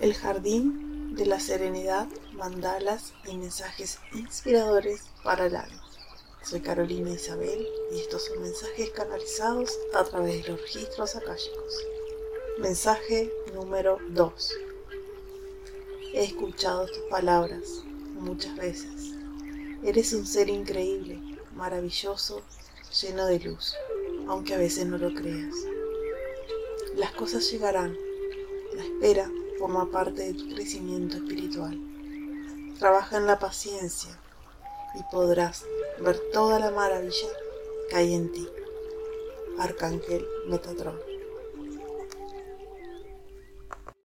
El jardín de la serenidad, mandalas y mensajes inspiradores para el alma. Soy Carolina Isabel y estos son mensajes canalizados a través de los registros akáshicos. Mensaje número 2. He escuchado tus palabras muchas veces. Eres un ser increíble, maravilloso, lleno de luz, aunque a veces no lo creas. Las cosas llegarán. La espera forma parte de tu crecimiento espiritual. Trabaja en la paciencia y podrás ver toda la maravilla que hay en ti. Arcángel Metatron.